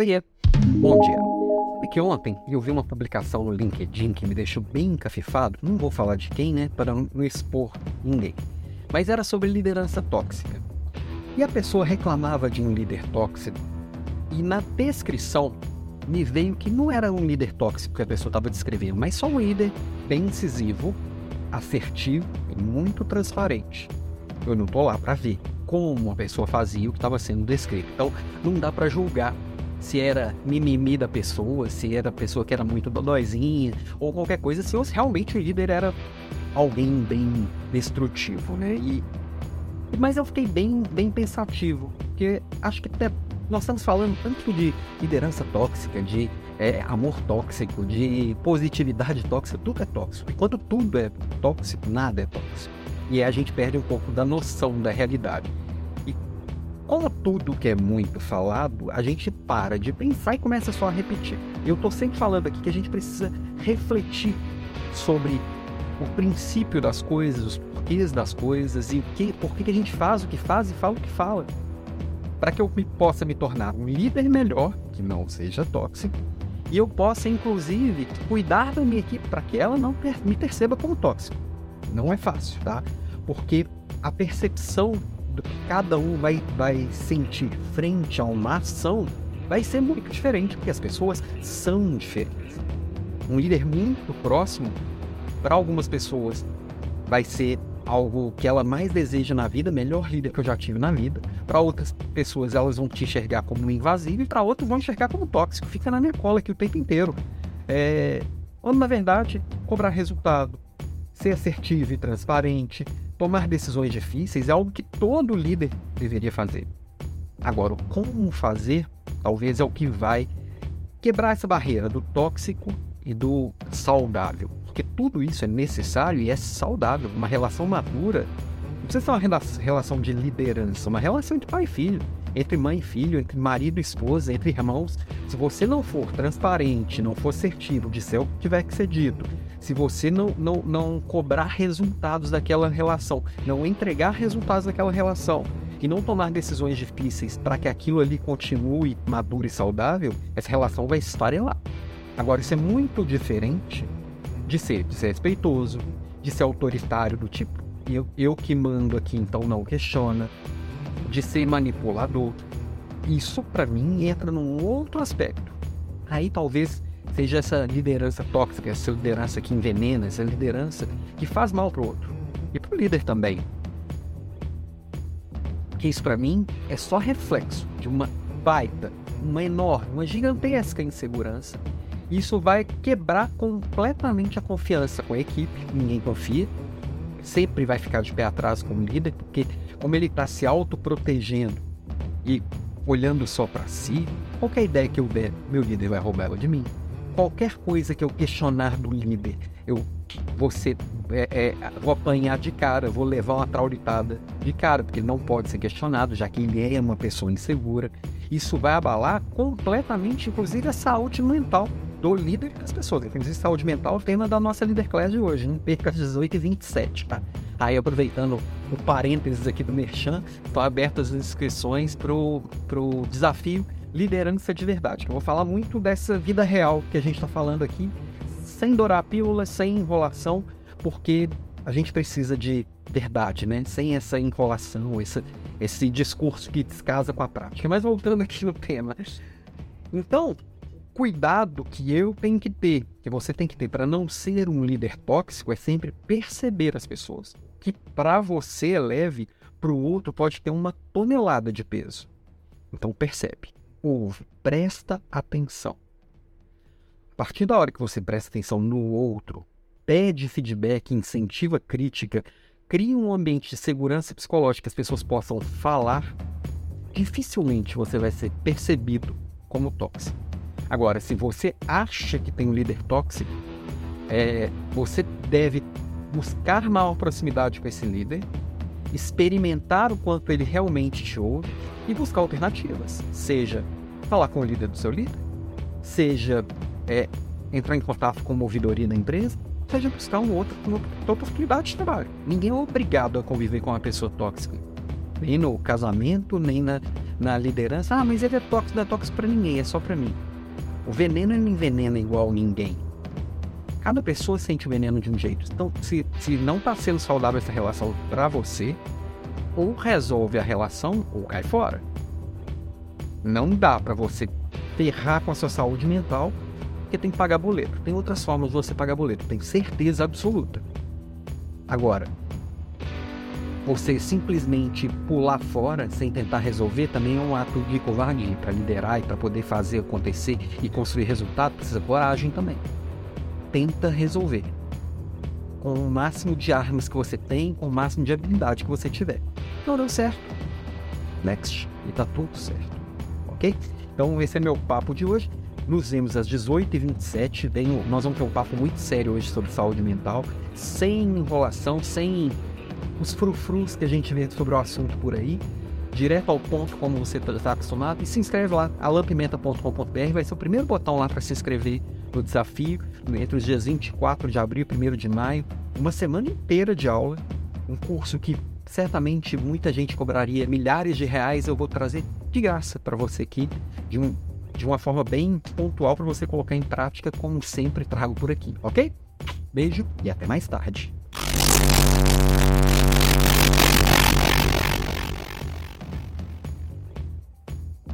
Oiê, bom dia. Porque ontem eu vi uma publicação no LinkedIn que me deixou bem encafifado. Não vou falar de quem, né? Para não expor ninguém. Mas era sobre liderança tóxica. E a pessoa reclamava de um líder tóxico. E na descrição me veio que não era um líder tóxico que a pessoa estava descrevendo, mas só um líder bem incisivo, assertivo e muito transparente. Eu não tô lá para ver como a pessoa fazia o que estava sendo descrito. Então, não dá para julgar se era mimimi da pessoa, se era pessoa que era muito dodóizinha, ou qualquer coisa, se realmente o líder era alguém bem destrutivo, né? E, mas eu fiquei bem, bem pensativo, porque acho que até nós estamos falando tanto de liderança tóxica, de é, amor tóxico, de positividade tóxica, tudo é tóxico. E quando tudo é tóxico, nada é tóxico. E aí a gente perde um pouco da noção da realidade. Como tudo que é muito falado, a gente para de pensar e começa só a repetir. Eu estou sempre falando aqui que a gente precisa refletir sobre o princípio das coisas, os porquês das coisas e o que, por que a gente faz o que faz e fala o que fala. Para que eu me, possa me tornar um líder melhor, que não seja tóxico, e eu possa, inclusive, cuidar da minha equipe para que ela não me perceba como tóxico. Não é fácil, tá? Porque a percepção que cada um vai, vai sentir frente a uma ação vai ser muito diferente, porque as pessoas são diferentes. Um líder muito próximo, para algumas pessoas, vai ser algo que ela mais deseja na vida, melhor líder que eu já tive na vida. Para outras pessoas, elas vão te enxergar como invasivo e para outras vão enxergar como tóxico. Fica na minha cola aqui o tempo inteiro. É... Ou, na verdade, cobrar resultado, ser assertivo e transparente, tomar decisões difíceis é algo que todo líder deveria fazer. Agora, como fazer, talvez é o que vai quebrar essa barreira do tóxico e do saudável. Porque tudo isso é necessário e é saudável. Uma relação madura não precisa ser uma relação de liderança, uma relação entre pai e filho, entre mãe e filho, entre marido e esposa, entre irmãos. Se você não for transparente, não for assertivo, disser o que tiver que ser dito, se você não, não, não cobrar resultados daquela relação, não entregar resultados daquela relação e não tomar decisões difíceis para que aquilo ali continue maduro e saudável, essa relação vai esfarelar. Agora, isso é muito diferente de ser, de respeitoso, de ser autoritário, do tipo, eu, eu que mando aqui, então não questiona, de ser manipulador. Isso, para mim, entra num outro aspecto. Aí talvez seja essa liderança tóxica, essa liderança que envenena, essa liderança que faz mal pro outro. E pro líder também. Que isso para mim é só reflexo de uma baita, uma enorme, uma gigantesca insegurança isso vai quebrar completamente a confiança com a equipe, ninguém confia, sempre vai ficar de pé atrás como líder, porque como ele está se autoprotegendo e olhando só para si, qualquer ideia que eu der, meu líder vai roubar ela de mim. Qualquer coisa que eu questionar do líder, eu vou, ser, é, é, vou apanhar de cara, vou levar uma traulitada de cara, porque ele não pode ser questionado, já que ele é uma pessoa insegura. Isso vai abalar completamente, inclusive, a saúde mental do líder das pessoas. Inclusive, saúde mental é o tema da nossa Líder Class de hoje, não perca 18 e 27, tá? Aí, aproveitando o parênteses aqui do Merchan, estão abertas as inscrições pro, pro desafio Liderança de Verdade, eu vou falar muito dessa vida real que a gente está falando aqui, sem dourar a pílula, sem enrolação, porque a gente precisa de verdade, né? Sem essa enrolação, esse, esse discurso que descasa com a prática. Mas voltando aqui no tema. Então, cuidado que eu tenho que ter, que você tem que ter para não ser um líder tóxico é sempre perceber as pessoas. Que para você é leve, para o outro pode ter uma tonelada de peso. Então percebe, ouve, presta atenção. A partir da hora que você presta atenção no outro, pede feedback, incentiva crítica, cria um ambiente de segurança psicológica que as pessoas possam falar, dificilmente você vai ser percebido como tóxico. Agora, se você acha que tem um líder tóxico, é, você deve buscar maior proximidade com esse líder, experimentar o quanto ele realmente te ouve e buscar alternativas. Seja falar com o líder do seu líder, seja é, entrar em contato com uma ouvidoria da empresa, seja buscar um outro, uma outra oportunidade de trabalho. Ninguém é obrigado a conviver com uma pessoa tóxica. Nem no casamento, nem na, na liderança, ah, mas ele é tóxico, não é tóxico pra ninguém, é só pra mim. O veneno não envenena igual ninguém. Cada pessoa sente o veneno de um jeito. Então, se, se não está sendo saudável essa relação para você, ou resolve a relação ou cai fora. Não dá para você ferrar com a sua saúde mental porque tem que pagar boleto. Tem outras formas de você pagar boleto, tem certeza absoluta. Agora, você simplesmente pular fora sem tentar resolver também é um ato de covardia. Para liderar e para poder fazer acontecer e construir resultado, precisa coragem também. Tenta resolver. Com o máximo de armas que você tem, com o máximo de habilidade que você tiver. Não deu certo. Next. E tá tudo certo. Ok? Então esse é meu papo de hoje. Nos vemos às 18h27. Nós vamos ter um papo muito sério hoje sobre saúde mental, sem enrolação, sem os frufrus que a gente vê sobre o assunto por aí, direto ao ponto como você está acostumado, e se inscreve lá, alampimenta.com.br, vai ser o primeiro botão lá para se inscrever no desafio, entre os dias 24 de abril e 1 de maio, uma semana inteira de aula, um curso que certamente muita gente cobraria milhares de reais, eu vou trazer de graça para você aqui, de, um, de uma forma bem pontual para você colocar em prática, como sempre trago por aqui, ok? Beijo e até mais tarde.